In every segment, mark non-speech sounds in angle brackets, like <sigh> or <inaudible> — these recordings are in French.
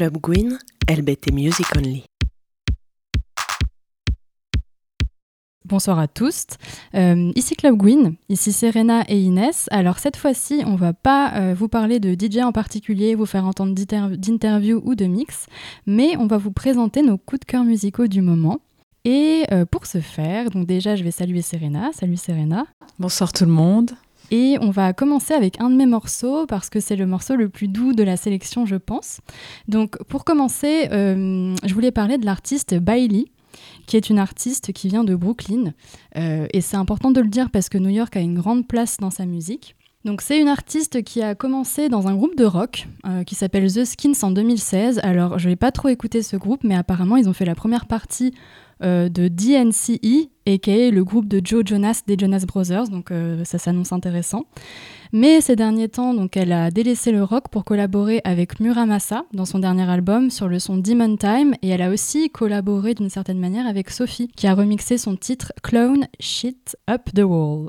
Club Gwyn, LBT Music Only. Bonsoir à tous. Euh, ici Club Gwyn, ici Serena et Inès. Alors cette fois-ci, on va pas euh, vous parler de DJ en particulier, vous faire entendre d'interviews ou de mix, mais on va vous présenter nos coups de cœur musicaux du moment. Et euh, pour ce faire, donc déjà je vais saluer Serena. Salut Serena. Bonsoir tout le monde. Et on va commencer avec un de mes morceaux parce que c'est le morceau le plus doux de la sélection, je pense. Donc pour commencer, euh, je voulais parler de l'artiste Bailey qui est une artiste qui vient de Brooklyn. Euh, et c'est important de le dire parce que New York a une grande place dans sa musique. Donc c'est une artiste qui a commencé dans un groupe de rock euh, qui s'appelle The Skins en 2016. Alors je n'ai pas trop écouté ce groupe, mais apparemment ils ont fait la première partie de DNCE, est le groupe de Joe Jonas des Jonas Brothers, donc euh, ça s'annonce intéressant. Mais ces derniers temps, donc, elle a délaissé le rock pour collaborer avec Muramasa dans son dernier album sur le son Demon Time, et elle a aussi collaboré d'une certaine manière avec Sophie, qui a remixé son titre Clone Shit Up the Wall.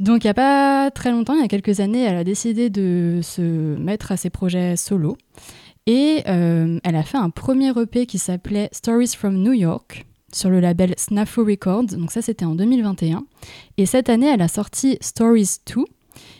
Donc il n'y a pas très longtemps, il y a quelques années, elle a décidé de se mettre à ses projets solo. Et euh, elle a fait un premier EP qui s'appelait Stories from New York, sur le label Snafu Records. Donc ça, c'était en 2021. Et cette année, elle a sorti Stories 2,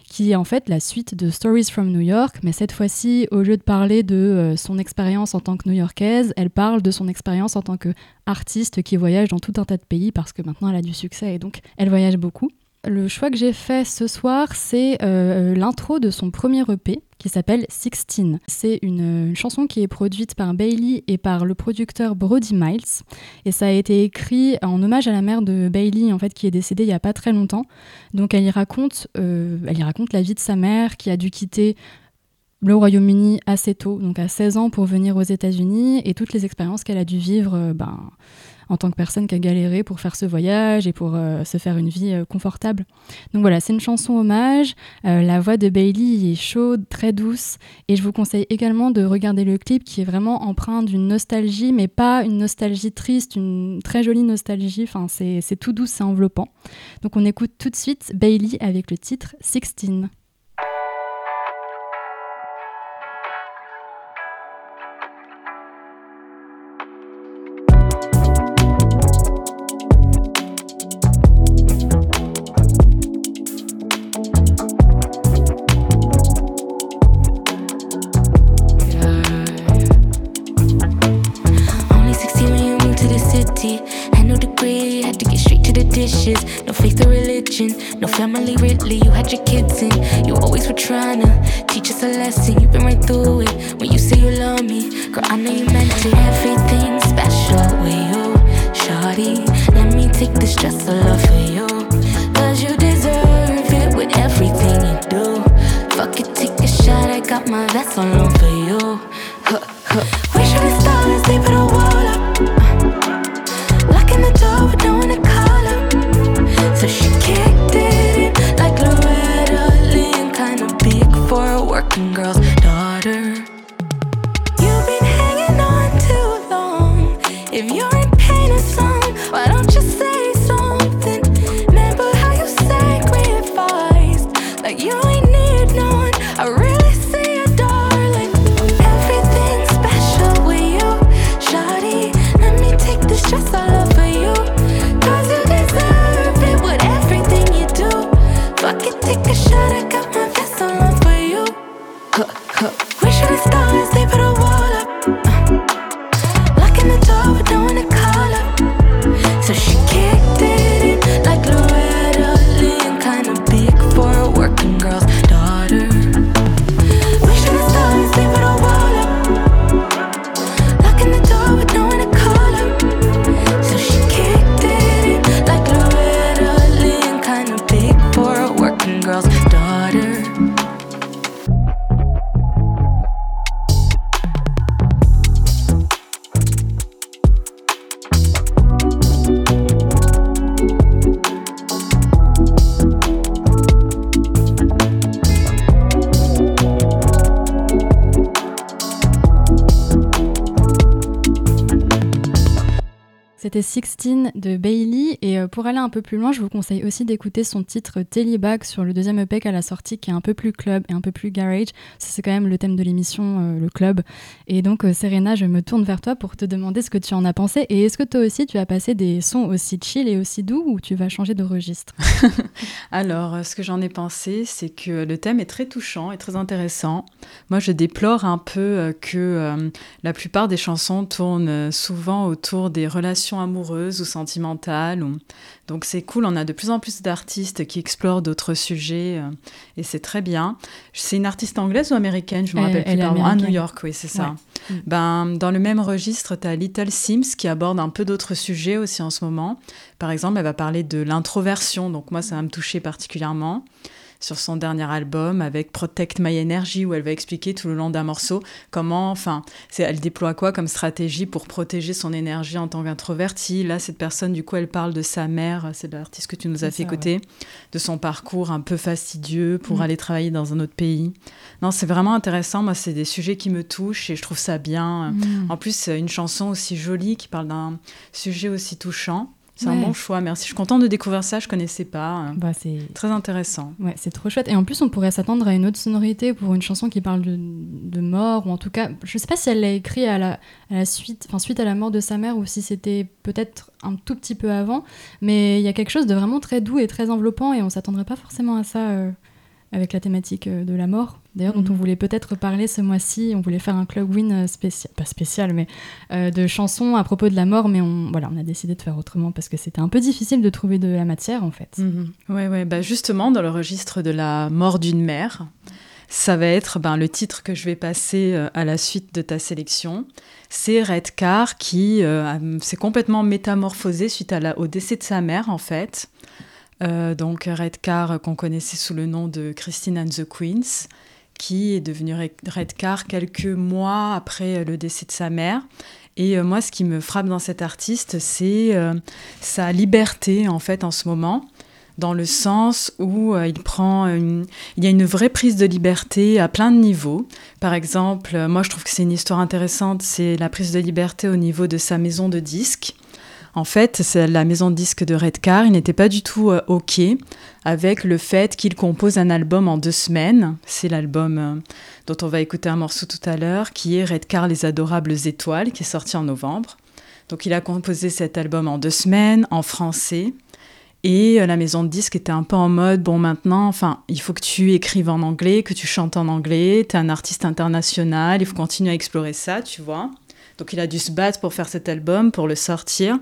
qui est en fait la suite de Stories from New York, mais cette fois-ci, au lieu de parler de euh, son expérience en tant que New-Yorkaise, elle parle de son expérience en tant qu'artiste qui voyage dans tout un tas de pays parce que maintenant elle a du succès et donc elle voyage beaucoup. Le choix que j'ai fait ce soir, c'est euh, l'intro de son premier EP qui s'appelle Sixteen. C'est une, chanson qui est produite par Bailey et par le producteur Brody Miles. Et ça a été écrit en hommage à la mère de Bailey, en fait, qui est décédée il n'y a pas très longtemps. Donc elle y raconte, euh, elle y raconte la vie de sa mère qui a dû quitter le Royaume-Uni assez tôt, donc à 16 ans pour venir aux États-Unis et toutes les expériences qu'elle a dû vivre. Euh, ben, en tant que personne qui a galéré pour faire ce voyage et pour euh, se faire une vie euh, confortable. Donc voilà, c'est une chanson hommage. Euh, la voix de Bailey est chaude, très douce. Et je vous conseille également de regarder le clip qui est vraiment empreint d'une nostalgie, mais pas une nostalgie triste, une très jolie nostalgie. Enfin, c'est tout doux, c'est enveloppant. Donc on écoute tout de suite Bailey avec le titre Sixteen. family really, you had your kids in. You always were trying to teach us a lesson. You've been right through it when you say you love me. Girl, I know you meant it. Everything special with you, shawty. Let me take the stress of love for you. Cause you deserve it with everything you do. Fuck it, take a shot. I got my vest on for you. Huh, huh. They put girl's C'était 16 de Bailey. Euh, pour aller un peu plus loin, je vous conseille aussi d'écouter son titre Bag sur le deuxième EP qu'elle a sorti, qui est un peu plus club et un peu plus garage. C'est quand même le thème de l'émission, euh, le club. Et donc, euh, Serena, je me tourne vers toi pour te demander ce que tu en as pensé. Et est-ce que toi aussi, tu as passé des sons aussi chill et aussi doux ou tu vas changer de registre? <laughs> Alors, ce que j'en ai pensé, c'est que le thème est très touchant et très intéressant. Moi, je déplore un peu que la plupart des chansons tournent souvent autour des relations amoureuse ou sentimentale. Donc c'est cool, on a de plus en plus d'artistes qui explorent d'autres sujets euh, et c'est très bien. C'est une artiste anglaise ou américaine? Je me rappelle plus. Pardon. À New York, oui, c'est ça. Mm. Ben, dans le même registre, tu as Little Sims qui aborde un peu d'autres sujets aussi en ce moment. Par exemple, elle va parler de l'introversion, donc moi ça va me toucher particulièrement sur son dernier album avec Protect My Energy où elle va expliquer tout le long d'un morceau comment, enfin, elle déploie quoi comme stratégie pour protéger son énergie en tant qu'introvertie. Là, cette personne, du coup, elle parle de sa mère, c'est l'artiste que tu nous as fait écouter, de son parcours un peu fastidieux pour mm. aller travailler dans un autre pays. Non, c'est vraiment intéressant. Moi, c'est des sujets qui me touchent et je trouve ça bien. Mm. En plus, une chanson aussi jolie qui parle d'un sujet aussi touchant. C'est un bon choix, merci. Je suis contente de découvrir ça, je connaissais pas. Bah, c'est très intéressant. Ouais, c'est trop chouette. Et en plus, on pourrait s'attendre à une autre sonorité pour une chanson qui parle de, de mort, ou en tout cas, je sais pas si elle l'a écrit à la, à la suite, enfin suite à la mort de sa mère, ou si c'était peut-être un tout petit peu avant. Mais il y a quelque chose de vraiment très doux et très enveloppant, et on s'attendrait pas forcément à ça. Euh, avec la thématique euh, de la mort, d'ailleurs, dont on mhm. voulait peut-être parler ce mois-ci. On voulait faire un club win euh, spécial, pas spécial, mais euh, de chansons à propos de la mort, mais on, voilà, on a décidé de faire autrement parce que c'était un peu difficile de trouver de la matière, en fait. Oui, Ouais, ouais, bah justement, dans le registre de la mort d'une mère, ça va être ben, le titre que je vais passer à la suite de ta sélection. C'est Redcar qui s'est complètement métamorphosé suite à la, au décès de sa mère, en fait. Euh, donc Redcar qu'on connaissait sous le nom de Christine and the Queens, qui est devenue Redcar quelques mois après le décès de sa mère. Et euh, moi, ce qui me frappe dans cet artiste, c'est euh, sa liberté en fait en ce moment, dans le sens où il prend, il y a une vraie prise de liberté à plein de niveaux. Par exemple, moi, je trouve que c'est une histoire intéressante, c'est la prise de liberté au niveau de sa maison de disques. En fait, la maison de disque de Redcar, il n'était pas du tout euh, OK avec le fait qu'il compose un album en deux semaines. C'est l'album euh, dont on va écouter un morceau tout à l'heure, qui est Redcar les adorables étoiles, qui est sorti en novembre. Donc il a composé cet album en deux semaines, en français. Et euh, la maison de disque était un peu en mode, bon maintenant, enfin, il faut que tu écrives en anglais, que tu chantes en anglais, tu es un artiste international, il faut continuer à explorer ça, tu vois. Donc il a dû se battre pour faire cet album, pour le sortir.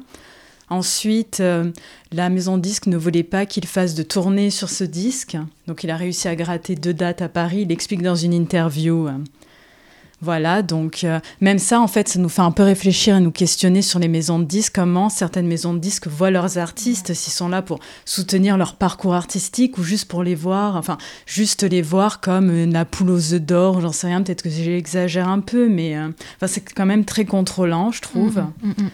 Ensuite, euh, la maison disque ne voulait pas qu'il fasse de tournée sur ce disque. Donc il a réussi à gratter deux dates à Paris. Il explique dans une interview. Euh, voilà, donc euh, même ça, en fait, ça nous fait un peu réfléchir et nous questionner sur les maisons de disques, comment certaines maisons de disques voient leurs artistes, s'ils sont là pour soutenir leur parcours artistique ou juste pour les voir, enfin, juste les voir comme la poule aux œufs d'or, j'en sais rien, peut-être que j'exagère un peu, mais c'est quand même très contrôlant, je trouve. Mmh, mmh,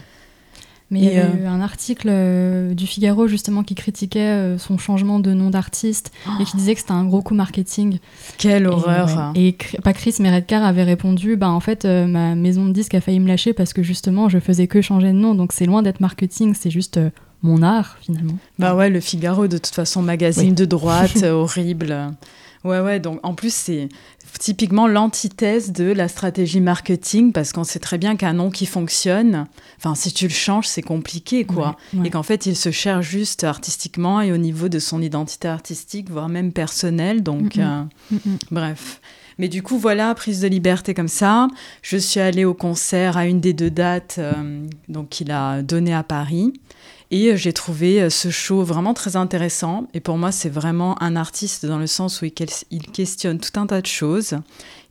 Mais il y a eu euh, un article euh, du Figaro justement qui critiquait euh, son changement de nom d'artiste et qui disait que c'était un gros coup marketing. Quelle horreur Et pas Chris, mais Redcar avait répondu bah en fait ma maison de disque a failli me lâcher parce que justement je faisais que changer de nom donc c'est loin d'être marketing, c'est juste mon art finalement. Bah ouais, le Figaro de toute façon magazine de droite <laughs> horrible. Ouais, ouais, donc en plus, c'est typiquement l'antithèse de la stratégie marketing parce qu'on sait très bien qu'un nom qui fonctionne, enfin, si tu le changes, c'est compliqué, quoi. Et qu'en fait, il se cherche juste artistiquement et au niveau de son identité artistique, voire même personnelle. Donc, euh, bref. Mais du coup, voilà, prise de liberté comme ça. Je suis allée au concert à une des deux dates euh, donc qu'il a donné à Paris. Et euh, j'ai trouvé euh, ce show vraiment très intéressant. Et pour moi, c'est vraiment un artiste dans le sens où il questionne tout un tas de choses.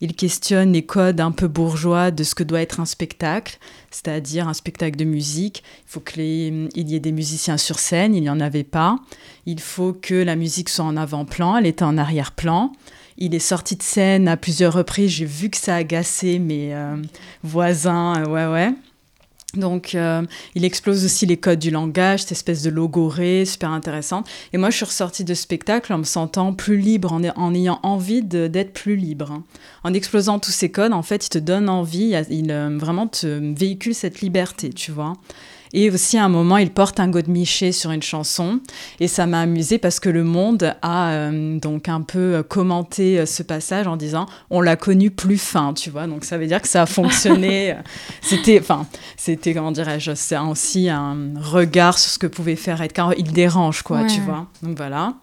Il questionne les codes un peu bourgeois de ce que doit être un spectacle, c'est-à-dire un spectacle de musique. Il faut qu'il y ait des musiciens sur scène, il n'y en avait pas. Il faut que la musique soit en avant-plan, elle était en arrière-plan. Il est sorti de scène à plusieurs reprises, j'ai vu que ça agaçait mes euh, voisins, ouais ouais. Donc, euh, il explose aussi les codes du langage, cette espèce de logorée super intéressante. Et moi, je suis ressortie de spectacle en me sentant plus libre, en, ayant envie d'être plus libre. Hein. En explosant tous ces codes, en fait, il te donne envie, il, euh, vraiment te véhicule cette liberté, tu vois. Et aussi, à un moment, il porte un godemiché sur une chanson. Et ça m'a amusé parce que le monde a euh, donc un peu commenté euh, ce passage en disant on l'a connu plus fin, tu vois. Donc ça veut dire que ça a fonctionné. <laughs> c'était, enfin, c'était, comment dirais-je, c'est aussi un regard sur ce que pouvait faire Edgar. Il dérange, quoi, Ouais, tu vois. Donc voilà.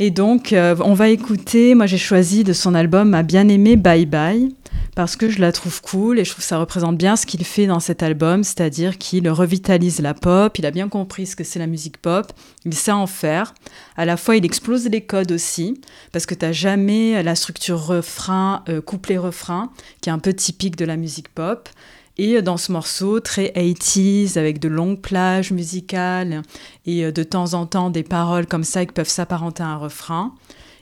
Et donc, euh, on va écouter, moi j'ai choisi de son album Ma bien-aimée Bye Bye, parce que je la trouve cool et je trouve que ça représente bien ce qu'il fait dans cet album, c'est-à-dire qu'il revitalise la pop, il a bien compris ce que c'est la musique pop, il sait en faire. À la fois, il explose les codes aussi, parce que tu n'as jamais la structure refrain, euh, couplet-refrain, qui est un peu typique de la musique pop. Et dans ce morceau, très 80s, avec de longues plages musicales et euh, de temps en temps des paroles comme ça qui peuvent s'apparenter à un refrain,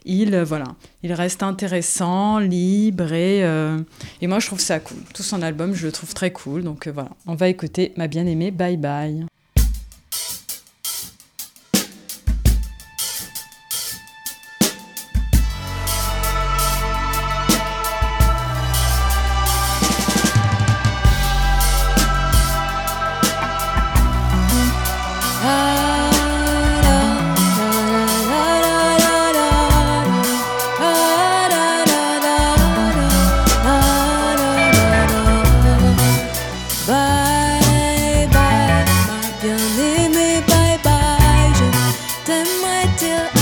il, euh, voilà, il reste intéressant, libre et, euh, et moi je trouve ça cool. Tout son album, je le trouve très cool. Donc euh, voilà, on va écouter ma bien-aimée Bye. Bye till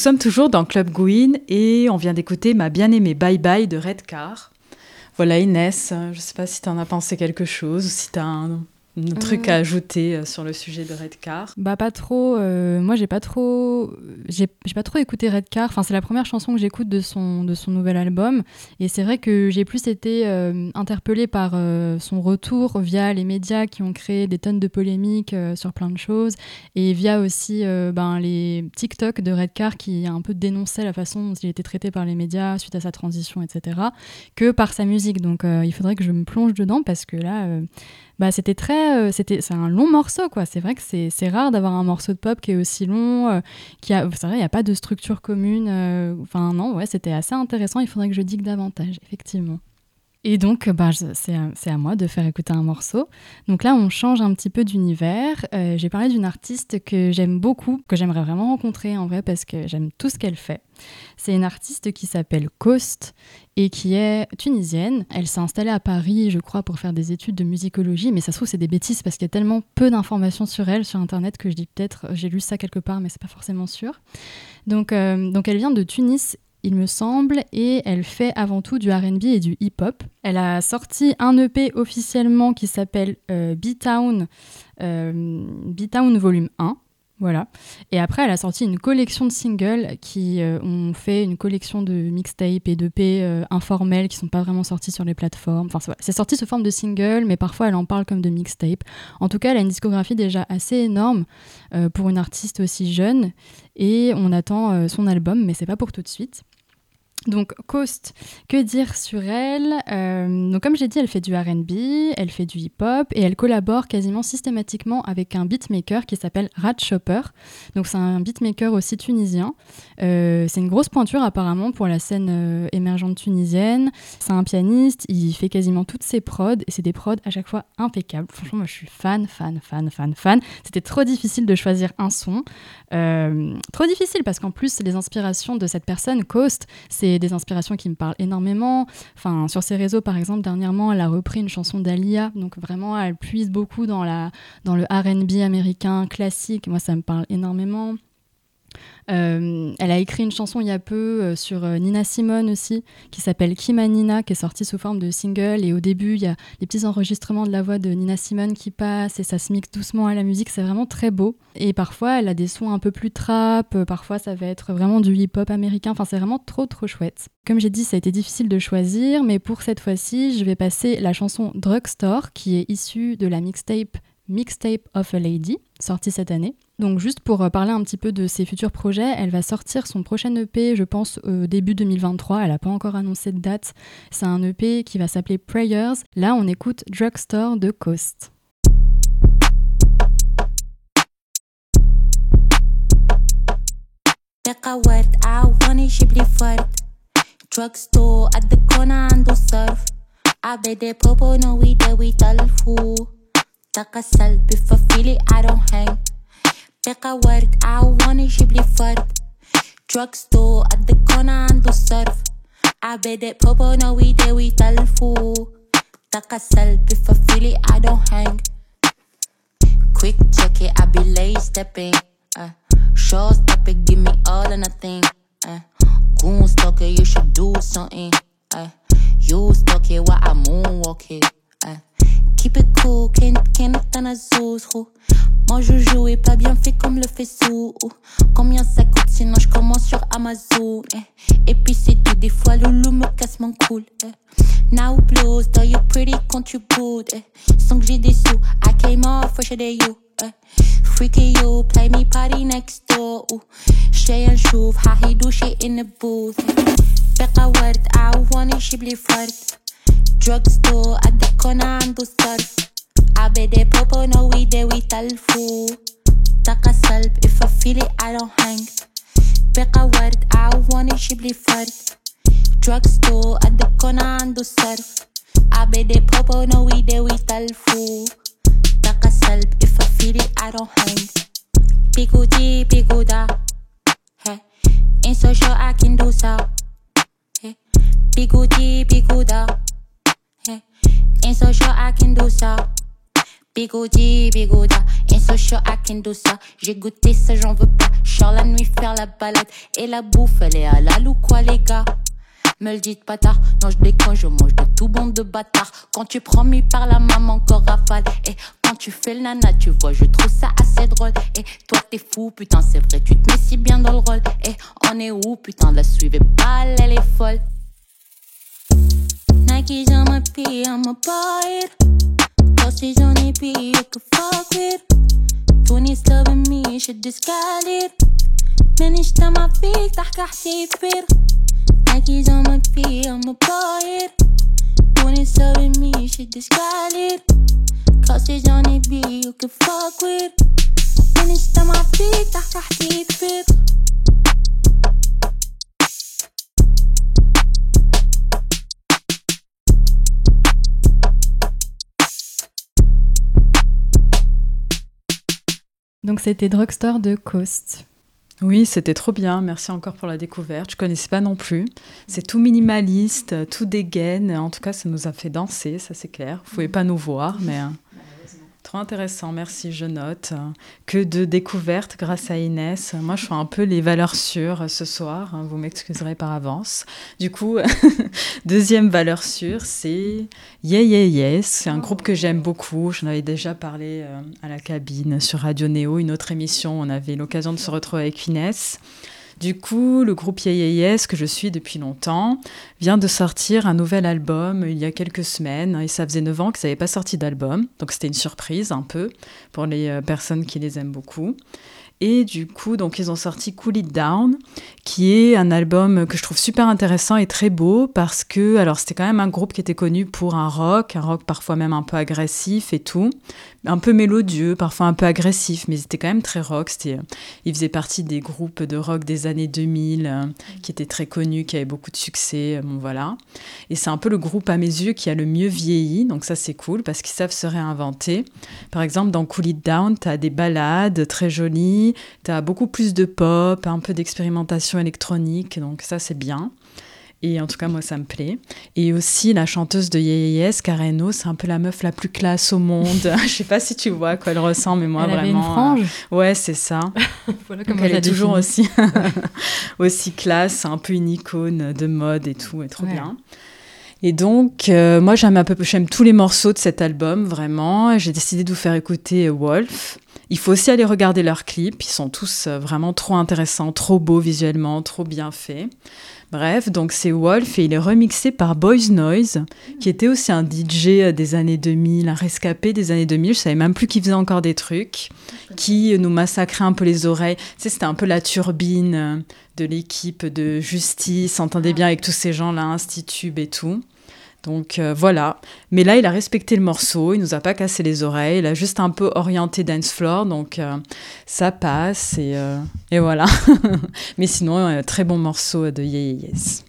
sommes toujours dans Club Gwyn et on vient d'écouter ma bien-aimée Bye Bye de Redcar. Voilà Inès, je ne sais pas si tu en as pensé quelque chose ou si tu as un, un truc à ajouter euh, sur le sujet de Redcar Bah pas trop. euh, moi j'ai pas trop, j'ai j'ai pas trop écouté Redcar. Enfin c'est la première chanson que j'écoute de son de son nouvel album. Et c'est vrai que j'ai plus été euh, interpellée par euh, son retour via les médias qui ont créé des tonnes de polémiques sur plein de choses et via aussi ben, les TikTok de Redcar qui a un peu dénoncé la façon dont il était traité par les médias suite à sa transition, etc. Que par sa musique. Donc il faudrait que je me plonge dedans parce que là. Bah, c'était très euh, c'était c'est un long morceau quoi. C'est vrai que c'est rare d'avoir un morceau de pop qui est aussi long euh, qui a c'est vrai il y a pas de structure commune euh, enfin non ouais c'était assez intéressant. Il faudrait que je digue davantage effectivement et donc, bah, je- c'est à, moi de faire écouter un morceau. Donc là, on change un petit peu d'univers. Euh, J'ai parlé d'une artiste que j'aime beaucoup, que j'aimerais vraiment rencontrer en vrai parce que j'aime tout ce qu'elle fait. C'est une artiste qui s'appelle Coast et qui est tunisienne. Elle s'est installée à Paris, je crois, pour faire des études de musicologie, mais ça se trouve, c'est des bêtises parce qu'il y a tellement peu d'informations sur elle sur Internet que je dis peut-être, j'ai lu ça quelque part, mais c'est pas forcément sûr. Donc, euh, donc elle vient de Tunis il me semble, et elle fait avant tout du RB et du hip-hop. Elle a sorti un EP officiellement qui s'appelle euh, B-Town, euh, B-Town Volume 1. Voilà. Et après, elle a sorti une collection de singles qui euh, ont fait une collection de mixtapes et d'EP euh, informels qui sont pas vraiment sortis sur les plateformes. Enfin, c'est sorti sous forme de single, mais parfois elle en parle comme de mixtape. En tout cas, elle a une discographie déjà assez énorme euh, pour une artiste aussi jeune. Et on attend son album, mais c'est pas pour tout de suite. Donc Coast, que dire sur elle Euh, Donc comme j'ai dit, elle fait du R&B, elle fait du hip-hop et elle collabore quasiment systématiquement avec un beatmaker qui s'appelle Rat Chopper. Donc c'est un beatmaker aussi tunisien. Euh, c'est une grosse pointure apparemment pour la scène euh, émergente tunisienne. C'est un pianiste, il fait quasiment toutes ses prods et c'est des prods à chaque fois impeccables. Franchement, moi je suis fan, fan, fan, fan, fan. C'était trop difficile de choisir un son. Trop difficile parce qu'en plus les inspirations de cette personne, Coast, c'est des inspirations qui me parlent énormément. Enfin, sur ses réseaux, par exemple, dernièrement, elle a repris une chanson d'Alia. Donc vraiment, elle puise beaucoup dans, la, dans le RB américain classique. Moi, ça me parle énormément. Euh, elle a écrit une chanson il y a peu euh, sur euh, Nina Simone aussi, qui s'appelle Kima Nina, qui est sortie sous forme de single. Et au début, il y a des petits enregistrements de la voix de Nina Simone qui passent et ça se mixe doucement à la musique. C'est vraiment très beau. Et parfois, elle a des sons un peu plus trap. Parfois, ça va être vraiment du hip-hop américain. Enfin, c'est vraiment trop, trop chouette. Comme j'ai dit, ça a été difficile de choisir, mais pour cette fois-ci, je vais passer la chanson Drugstore, qui est issue de la mixtape Mixtape of a Lady, sorti cette année. Donc juste pour euh, parler un petit peu de ses futurs projets, elle va sortir son prochain EP, je pense, au début 2023. Elle n'a pas encore annoncé de date. C'est un EP qui va s'appeler Prayers. Là, on écoute Drugstore de Coast. طاقة سلبي ففيلي I don't hang ثقة ورد عواني يجيب لي فرد دراج ستور قد الكون عنده صرف عبادة بوبو نوي داوي تلفو طاقة سلبي ففيلي I don't hang Quick check it, I be late stepping. Uh, short stop it, give me all or nothing. Uh, goon stalker, you should do something. Uh, you stalk it while I moonwalk it. Uh, keep it cool, can't can't t'en azul. Moi je joue et pas bien fait comme le fait sous. Combien ça coûte sinon je commence sur Amazon. eh. Et puis c'est tout, des fois Loulou me casse mon cool. eh. Now blues, though you pretty contribute. Eh. Sans que j'ai des sous, I came off fresher than you. Eh. Freaky you, play me party next door. Ooh. شي نشوف حيدو شي in the booth. بقى ورد عواني يجيب لي فرد. Drug store قد الكون عنده صرف. عبادة بوبو نوي داوي تلفو. طاقة سلب if I feel it I don't hang. بقى ورد عواني يجيب لي فرد. Drug store قد الكون عنده صرف. عبادة بوبو نوي داوي تلفو. طاقة سلب if I feel it I don't hang. Pico D, pico da. Hey. Ain't so sure I can do so. Hey. Pico D, pico da. Ain't so sure I can do so. Pico D, pico da. Ain't so sure I can do ça. J'ai goûté ça, j'en veux pas. Genre la nuit faire la balade. Et la bouffe, elle est halal ou quoi, les gars? Me le dites pas tard, non je déconne, je mange de tout bon de bâtard. Quand tu prends mi par la maman, encore rafale. Et quand tu fais le nana, tu vois, je trouve ça assez drôle. Et toi t'es fou, putain, c'est vrai, tu te mets si bien dans le rôle. Et on est où, putain, la suivez pas, elle est folle. Nike's on my pee, I'm a buy it. Postage on AP, you can fuck with. 20's loving me, should discard it. مانيش تما فيك تحكي حسيبر Nike's on my feet, I'm a buy it. 20's loving me, should discard it. Postage on AP, you can fuck with. مانيش تما فيك تحكي حسيبر Donc c'était Drugstore de Coast. Oui, c'était trop bien. Merci encore pour la découverte. Je connaissais pas non plus. C'est tout minimaliste, tout dégaine. En tout cas, ça nous a fait danser, ça c'est clair. Vous pouvez pas nous voir, mais euh, trop intéressant. Merci, je note. Que de découvertes grâce à Inès. Moi, je fais un peu les valeurs sûres ce soir. hein, Vous m'excuserez par avance. Du coup, <laughs> deuxième valeur sûre, c'est Yeah Yeah Yes. C'est un groupe que j'aime beaucoup. J'en avais déjà parlé euh, à la cabine sur Radio Néo, une autre émission. On avait l'occasion de se retrouver avec Inès. Du coup, le groupe Yes, que je suis depuis longtemps, vient de sortir un nouvel album il y a quelques semaines. Et ça faisait 9 ans qu'ils n'avaient pas sorti d'album. Donc c'était une surprise un peu pour les euh, personnes qui les aiment beaucoup. Et du coup, donc ils ont sorti Cool It Down, qui est un album que je trouve super intéressant et très beau parce que, alors c'était quand même un groupe qui était connu pour un rock, un rock parfois même un peu agressif et tout, un peu mélodieux, parfois un peu agressif, mais c'était quand même très rock. Euh, ils faisaient partie des groupes de rock des années 2000 euh, qui étaient très connus, qui avaient beaucoup de succès, euh, bon voilà. Et c'est un peu le groupe à mes yeux qui a le mieux vieilli, donc ça c'est cool parce qu'ils savent se réinventer. Par exemple, dans Cool It Down, tu as des ballades très jolies, tu as beaucoup plus de pop, un peu d'expérimentation électronique, donc ça c'est bien. Et en tout cas, moi, ça me plaît. Et aussi, la chanteuse de Yes, Kareno, c'est un peu la meuf la plus classe au monde. <laughs> Je sais pas si tu vois à quoi elle ressemble, mais moi, Elle avait vraiment. une frange. euh, Ouais, c'est ça. <laughs> Voilà comment elle est toujours aussi, <laughs> aussi classe, un peu une icône de mode et tout, et trop Ouais. bien. Et donc, euh, moi, j'aime un peu, j'aime tous les morceaux de cet album, vraiment. J'ai décidé de vous faire écouter euh, Wolf. Il faut aussi aller regarder leurs clips. Ils sont tous euh, vraiment trop intéressants, trop beaux visuellement, trop bien faits. Bref, donc c'est Wolf et il est remixé par Boys Noise, qui était aussi un DJ euh, des années 2000, un rescapé des années 2000. Je savais même plus qu'il faisait encore des trucs, qui nous massacrait un peu les oreilles. Tu sais, c'était un peu la turbine euh, de l'équipe de justice, s'entendait bien avec tous ces gens-là, Institube et tout. Donc euh, voilà. Mais là, il a respecté le morceau, il nous a pas cassé les oreilles, il a juste un peu orienté dance floor, donc euh, ça passe et, euh, voilà. <laughs> Mais sinon, très bon morceau de Yeah Yes.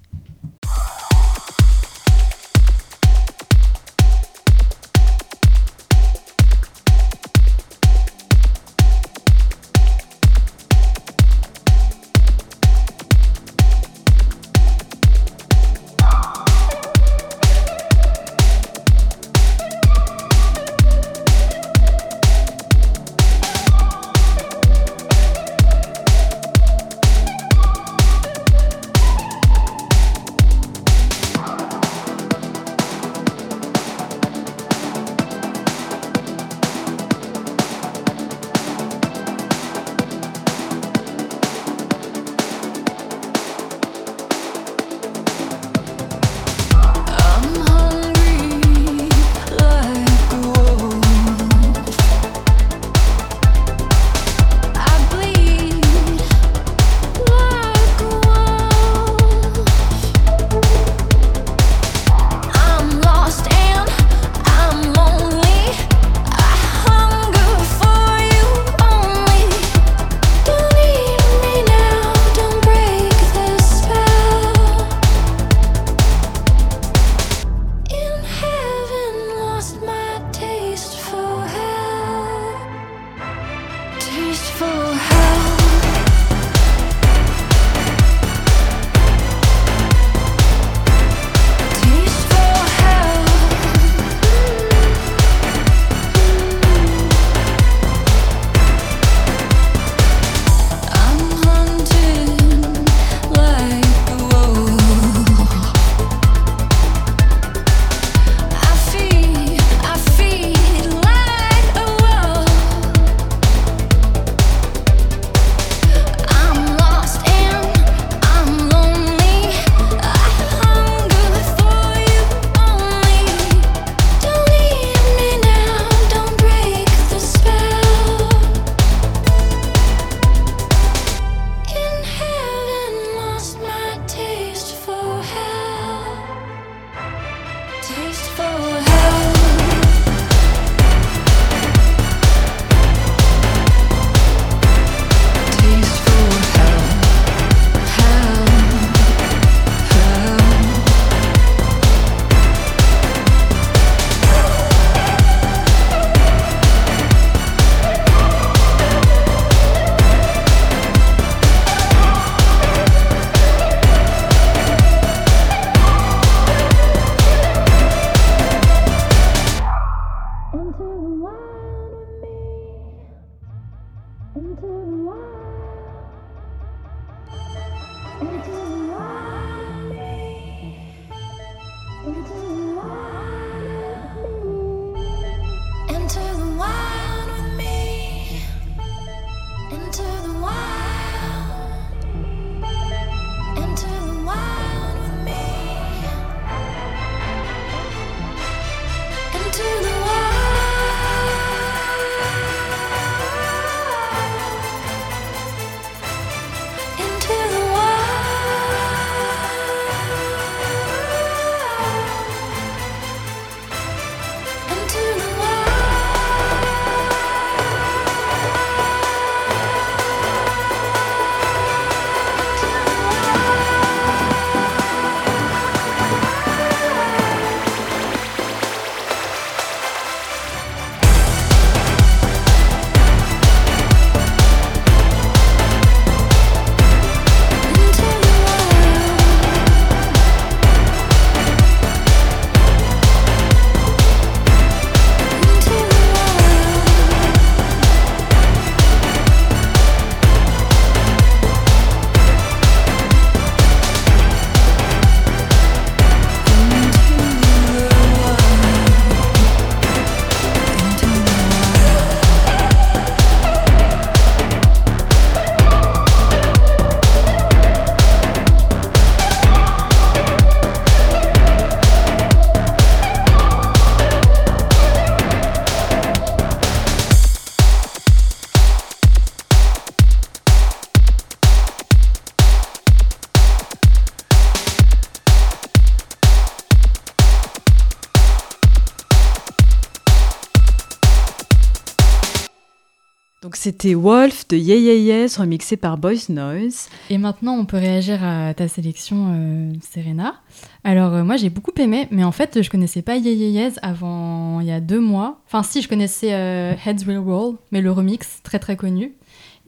Donc c'était Wolf de Yeah Yeah Yes remixé par Boys Noise. Et maintenant, on peut réagir à ta sélection, euh, Serena. Alors, euh, moi, j'ai beaucoup aimé, mais en fait, je connaissais pas Yeah Yeah Yes avant il y a deux mois. Enfin, si, je connaissais euh, Heads Will Roll, mais le remix, très très connu.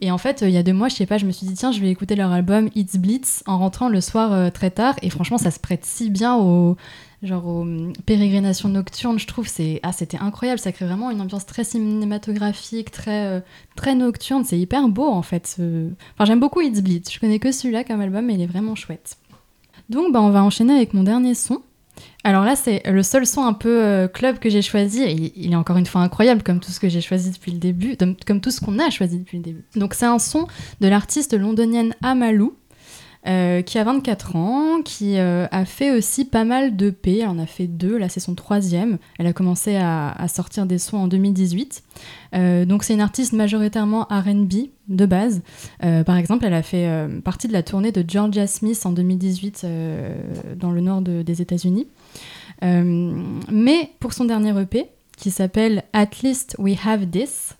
Et en fait, il y a deux mois, je sais pas, je me suis dit, tiens, je vais écouter leur album It's Blitz en rentrant le soir très tard. Et franchement, ça se prête si bien aux, genre aux hum, pérégrinations nocturnes, je trouve. C'est, ah, c'était incroyable. Ça crée vraiment une ambiance très cinématographique, très, euh, très nocturne. C'est hyper beau, en fait. Enfin, j'aime beaucoup It's Blitz. Je connais que celui-là comme album, mais il est vraiment chouette. Donc, bah, on va enchaîner avec mon dernier son. Alors là, c'est le seul son un peu euh, club que j'ai choisi. Et il- il est encore une fois incroyable, comme tout ce que j'ai choisi depuis le début, comme tout ce qu'on a choisi depuis le début. Donc c'est un son de l'artiste londonienne Amalou, euh, qui a 24 ans, qui euh, a fait aussi pas mal de P. Elle en a fait deux, là c'est son troisième. Elle a commencé à, sortir des sons en 2018. Euh, donc c'est une artiste majoritairement RB de base. Euh, par exemple, elle a fait partie de la tournée de Georgia Smith en 2018 euh, dans le nord de- des États-Unis. Mais pour son dernier EP, qui s'appelle At Least We Have This,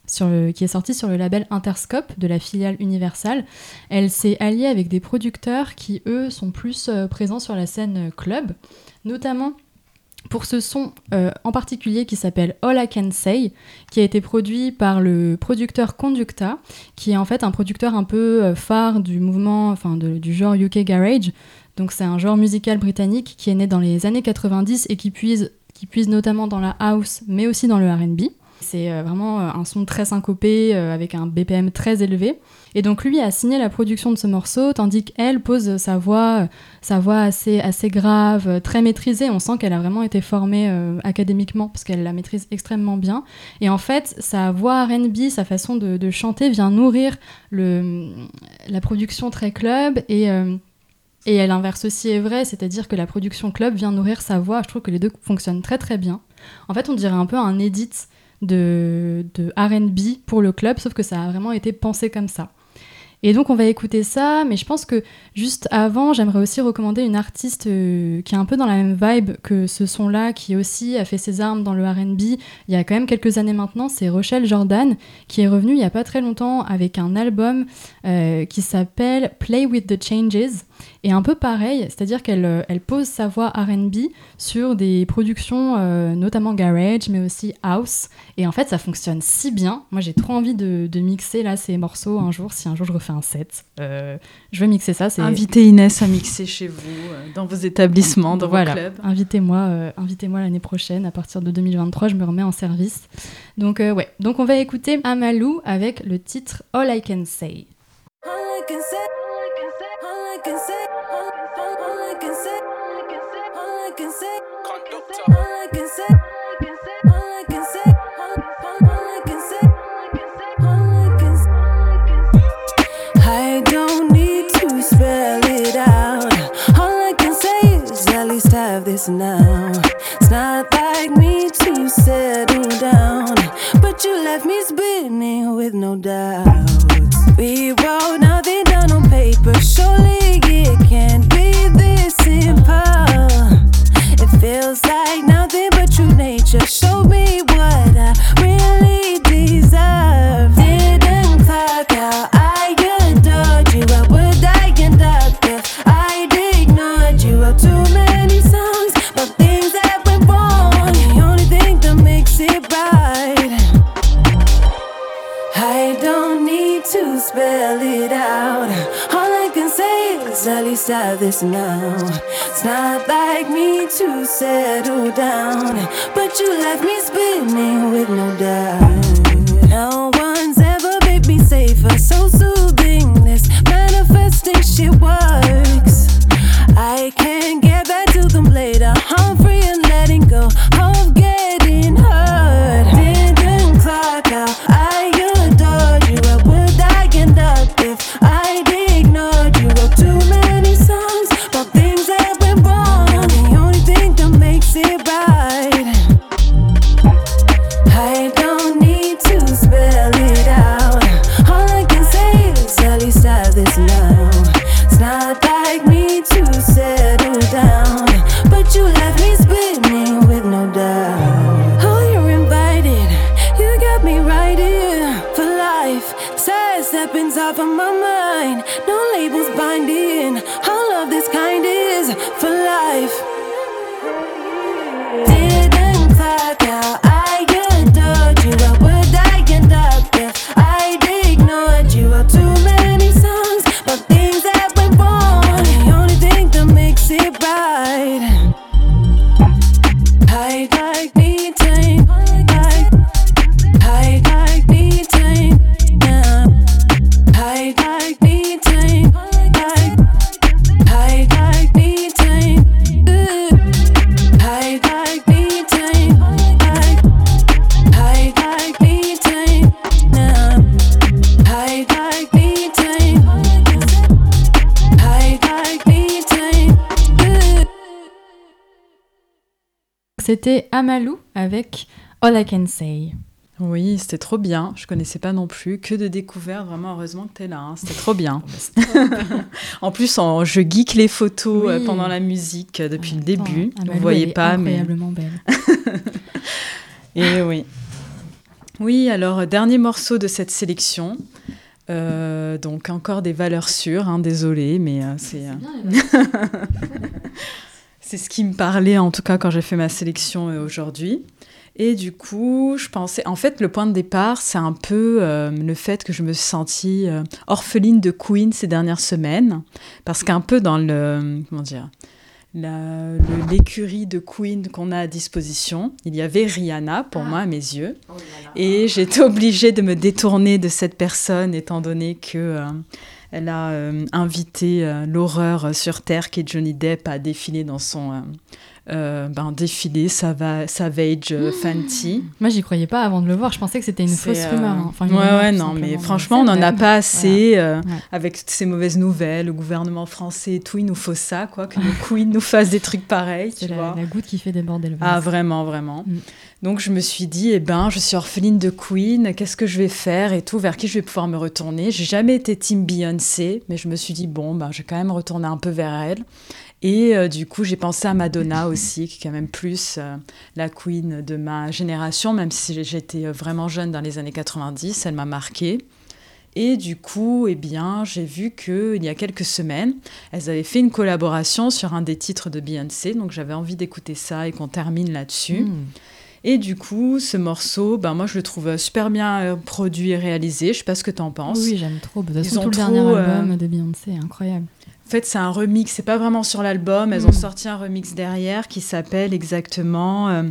qui est sorti sur le label Interscope de la filiale Universal, elle s'est alliée avec des producteurs qui, eux, sont plus euh, présents sur la scène euh, club, notamment pour ce son euh, en particulier qui s'appelle All I Can Say, qui a été produit par le producteur Conducta, qui est en fait un producteur un peu phare du mouvement, enfin du genre UK Garage. Donc c'est un genre musical britannique qui est né dans les années 90 et qui puise, qui puise notamment dans la house, mais aussi dans le RB. C'est euh, vraiment euh, un son très syncopé, euh, avec un BPM très élevé. Et donc lui a signé la production de ce morceau, tandis qu'elle pose sa voix, sa voix assez, assez grave, très maîtrisée. On sent qu'elle a vraiment été formée académiquement, parce qu'elle la maîtrise extrêmement bien. Et en fait, sa voix RB, sa façon de, chanter vient nourrir le, la production très club et... et l'inverse aussi est vrai, c'est-à-dire que la production club vient nourrir sa voix. Je trouve que les deux fonctionnent très très bien. En fait, on dirait un peu un edit de, de RB pour le club, sauf que ça a vraiment été pensé comme ça. Et donc on va écouter ça, mais je pense que juste avant, j'aimerais aussi recommander une artiste euh, qui est un peu dans la même vibe que ce son-là, qui aussi a fait ses armes dans le RB il y a quand même quelques années maintenant, c'est Rochelle Jordan, qui est revenue il n'y a pas très longtemps avec un album euh, qui s'appelle Play with the Changes. Et un peu pareil, c'est-à-dire qu'elle euh, elle pose sa voix RB sur des productions euh, notamment garage, mais aussi house. Et en fait, ça fonctionne si bien. Moi, j'ai trop envie de, de mixer là ces morceaux un jour, si un jour je refais un set. Euh, je vais mixer ça. c'est- Invitez Inès à mixer chez vous, dans vos établissements, dans voilà. vos clubs. Invitez-moi, euh, invitez-moi l'année prochaine. À partir de 2023, je me remets en service. Donc euh, ouais. Donc on va écouter Amalou avec le titre All I Can Say. All I can say, all I can say, all I can say, all I can say, all I can say, all I can say, all I can say. I don't need to spell it out. All I can say is at least have this now. It's not like me to settle down, but you left me spinning with no doubt. We wrote nothing down on paper. Surely feels like nothing but true nature. Show me what I really deserve. Didn't clock out. I adored you. What would I conduct if I'd ignored you? Wrote too many songs, but things that went wrong. The only thing that makes it right. I don't need to spell it out. At least have this now. It's not like me to settle down, but you left me spinning with no doubt. No one's ever made me safer, C'était Amalou avec All I Can Say. Oui, c'était trop bien. Je connaissais pas non plus. Que de découvertes. Vraiment, heureusement que tu es là. hein. C'était trop bien. <laughs> <laughs> en plus, en- je geek les photos euh, Oui. pendant la musique euh, depuis le début. Vous voyez elle est pas, mais. incroyablement belle. <laughs> Et oui. Oui, alors, dernier morceau de cette sélection. Euh, donc, encore des valeurs sûres. Hein, désolée, mais euh, c'est. C'est ce qui me parlait en tout cas quand j'ai fait ma sélection euh, aujourd'hui. Et du coup, je pensais, en fait, le point de départ, c'est un peu euh, le fait que je me suis sentie euh, orpheline de Queen ces dernières semaines, parce qu'un peu dans le, comment dire, l'écurie de Queen qu'on a à disposition, il y avait Rihanna pour moi à mes yeux, et j'étais obligée de me détourner de cette personne étant donné que euh, elle a euh, invité euh, l'horreur sur Terre qui est Johnny Depp à défiler dans son euh, ben, défilé Sava- Savage euh, Fenty. Moi, j'y croyais pas avant de le voir. Je pensais que c'était une fausse euh, rumeur. hein. Enfin, une ouais, rumeur, ouais, non, mais franchement, on n'en a pas assez euh, Ouais. avec toutes ces mauvaises nouvelles. Le gouvernement français et tout, il nous faut ça, quoi, que nos queens nous fassent des trucs pareils, C'est la, vois. la goutte qui fait déborder le vase. Ah, vraiment, vraiment. Mm. Donc, je me suis dit, eh ben, je suis orpheline de Queen, qu'est-ce que je vais faire et tout, vers qui je vais pouvoir me retourner. J'ai jamais été team Beyoncé, mais je me suis dit, bon, ben, je vais quand même retourner un peu vers elle. Et euh, du coup, j'ai pensé à Madonna aussi, qui est quand même plus euh, la queen de ma génération, même si j'étais euh, vraiment jeune dans les années 90, elle m'a marquée. Et du coup, eh bien, j'ai vu qu'il y a quelques semaines, elles avaient fait une collaboration sur un des titres de Beyoncé, donc j'avais envie d'écouter ça et qu'on termine là-dessus. Mm. Et du coup, ce morceau, ben moi je le trouve super bien produit et réalisé. Je sais pas ce que tu en penses. Oui, j'aime trop. De toute façon, tout le dernier euh, album de Beyoncé incroyable. En fait, c'est un remix, c'est pas vraiment sur l'album. Elles Mm. ont sorti un remix derrière qui s'appelle exactement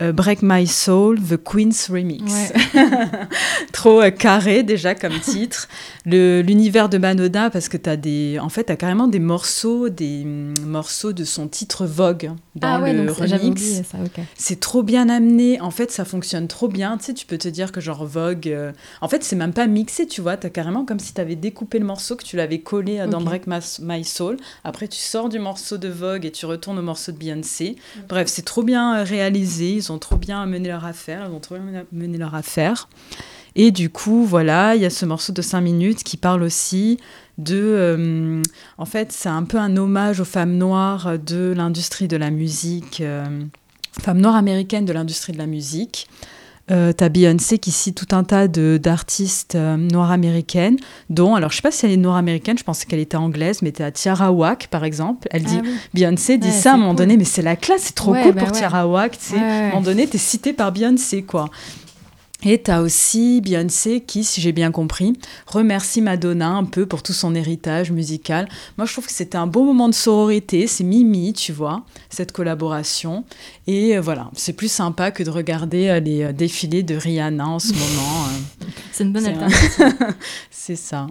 euh, Break My Soul, The Queen's Remix. <laughs> Trop euh, carré déjà comme titre. L'univers de Madonna, parce que tu as des. En fait, tu as carrément des morceaux, des hum, morceaux de son titre Vogue dans ah ouais, le donc remix. C'est trop bien amené. En fait, ça fonctionne trop bien. Tu sais, tu peux te dire que genre Vogue. euh, En fait, c'est même pas mixé, tu vois. T'as carrément comme si t'avais découpé le morceau, que tu l'avais collé dans. Break My, My Soul. Après, tu sors du morceau de Vogue et tu retournes au morceau de Beyoncé. Bref, c'est trop bien réalisé. Ils trop bien mené leur affaire. Ils ont trop bien mené leur affaire. Et du coup, voilà, il y a ce morceau de 5 minutes qui parle aussi de... euh, en fait, c'est un peu un hommage aux femmes noires de l'industrie de la musique, euh, femmes noires américaines de l'industrie de la musique. Euh, T'as Beyoncé qui cite tout un tas de- d'artistes euh, noires américaines, dont, alors je sais pas si elle est noire américaine, je pensais qu'elle était anglaise, mais t'as Tiara Wack par exemple. Elle dit, Ah oui. Beyoncé dit ça à un moment cool. donné, mais c'est la classe, c'est trop Ouais, cool bah pour ouais. Tiara Wack, tu sais. À un moment donné, t'es cité par Beyoncé, quoi. Et t'as aussi Beyoncé qui, si j'ai bien compris, remercie Madonna un peu pour tout son héritage musical. Moi, je trouve que c'était un beau moment de sororité, c'est Mimi, tu vois, cette collaboration. Et euh, voilà, c'est plus sympa que de regarder euh, les euh, défilés de Rihanna en ce moment. <laughs> C'est une bonne alternative. <laughs> c'est ça.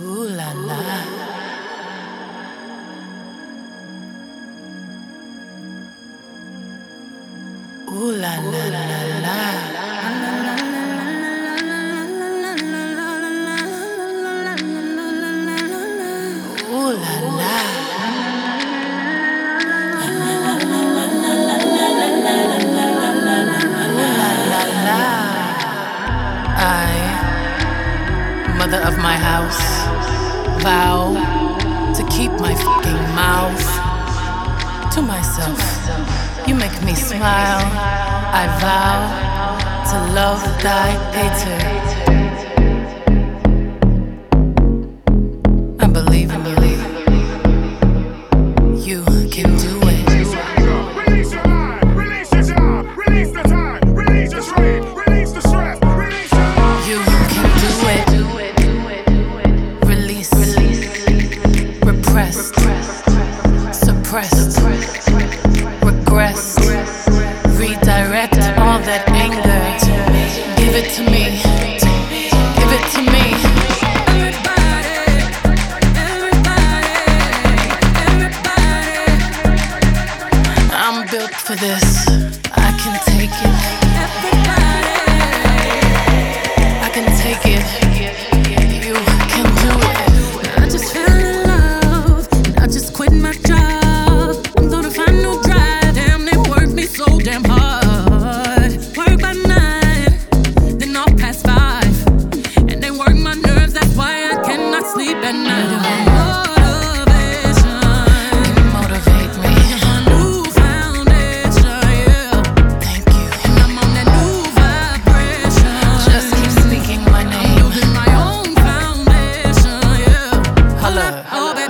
Ooh la la. Ooh la la la la. La mother of my house, vow to keep my fucking mouth to myself you make me smile. I vow to love thy haters.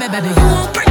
baby. You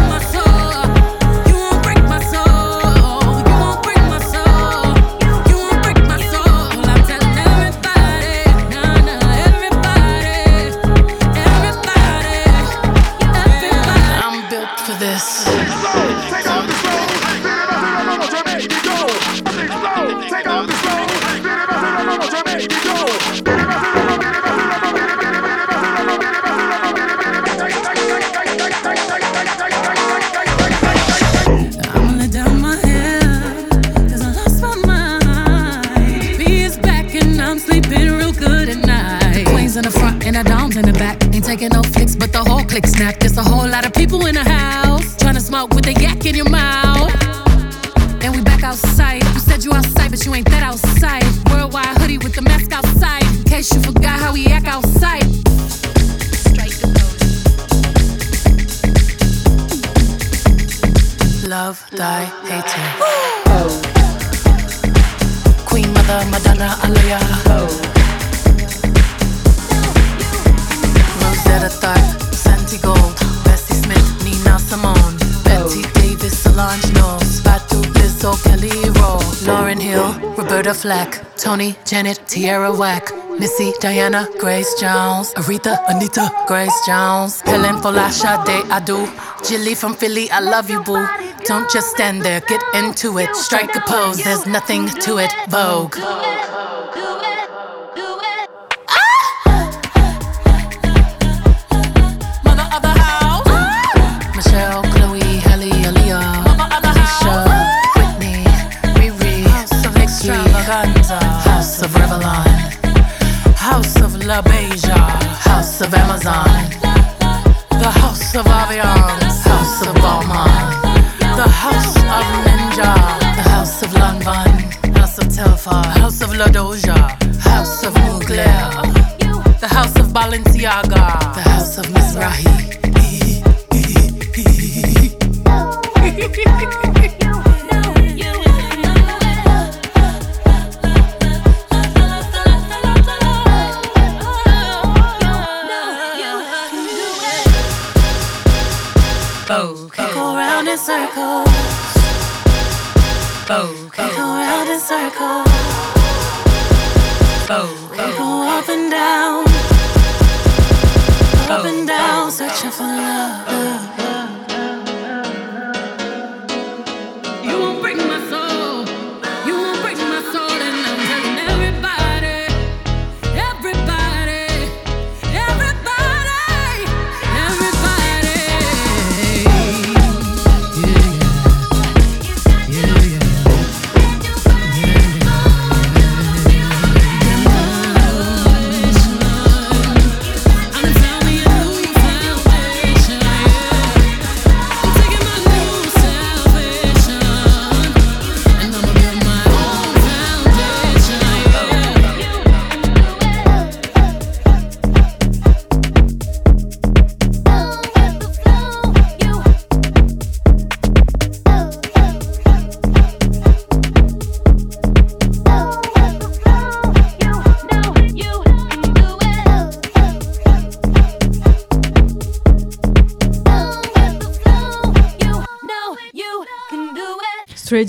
Flack, Tony, Janet, Tierra Whack, Missy, Diana, Grace Jones, Aretha, Anita, Grace Jones, Helen Folasha, Day Adu, Jilly from Philly, I love you, boo. Don't just stand there, get into it. Strike a pose, there's nothing to it. Vogue. of Amazon, the house of Avion, house of Balmain, the house of Ninja, the house of Lanvin, house of Telfar, house of Ladoja, house of Mugler, the house of Balenciaga.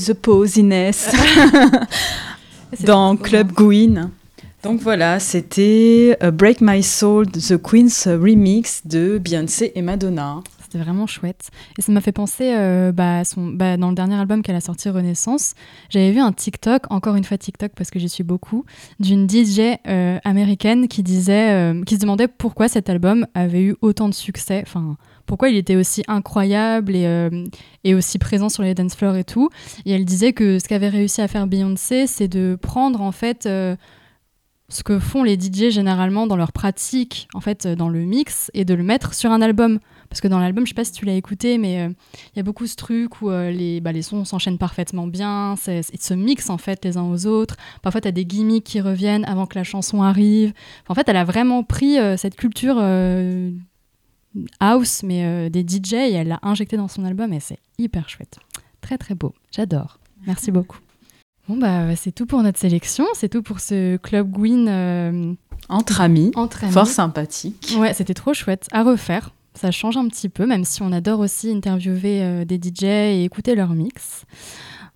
The posiness <laughs> C'est dans Club Gwyn. Donc voilà, c'était euh, Break My Soul, The Queen's Remix de Beyoncé et Madonna. C'était vraiment chouette. Et ça m'a fait penser, euh, bah, son, bah, dans le dernier album qu'elle a sorti, Renaissance, j'avais vu un TikTok, encore une fois TikTok parce que j'y suis beaucoup, d'une DJ euh, américaine qui disait, euh, qui se demandait pourquoi cet album avait eu autant de succès. Enfin, pourquoi il était aussi incroyable et, euh, et aussi présent sur les dance floors et tout. Et elle disait que ce qu'avait réussi à faire Beyoncé, c'est de prendre en fait euh, ce que font les DJ généralement dans leur pratique, en fait, euh, dans le mix, et de le mettre sur un album. Parce que dans l'album, je sais pas si tu l'as écouté, mais il y a beaucoup ce truc où les, bah, les sons s'enchaînent parfaitement bien, ils se mixent en fait les uns aux autres. Parfois, tu as des gimmicks qui reviennent avant que la chanson arrive. En fait, elle a vraiment pris cette culture house, mais euh, des DJ, et elle l'a injectée dans son album, et c'est hyper chouette. Très très beau, j'adore. Merci beaucoup. Bon, bah, c'est tout pour notre sélection, c'est tout pour ce Club Gwyn euh, Entre amis, entre amis. fort sympathique. Ouais, c'était trop chouette. À refaire. Ça change un petit peu, même si on adore aussi interviewer euh, des DJ et écouter leur mix.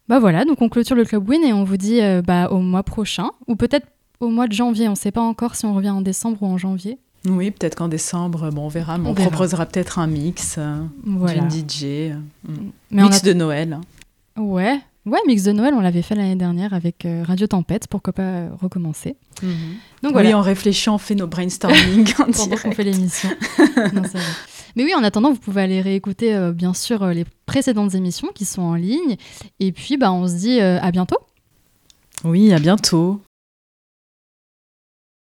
Bah voilà, donc on clôture le Club Win et on vous dit euh, bah, au mois prochain, ou peut-être au mois de janvier. On ne sait pas encore si on revient en décembre ou en janvier. Oui, peut-être qu'en décembre, bon, on verra, mais On on, verra. proposera peut-être un mix euh, Voilà. d'une DJ. euh, mm. Mais mix a- de Noël. Ouais. Ouais, mix de Noël, on l'avait fait l'année dernière avec euh, Radio Tempête, pourquoi pas euh, recommencer. Donc voilà. Oui, on réfléchit, on fait nos brainstorming <laughs> en pendant qu'on fait l'émission. <laughs> Mais oui, en attendant, vous pouvez aller réécouter euh, bien sûr les précédentes émissions qui sont en ligne. Et puis, bah, on se dit à bientôt. Oui, à bientôt.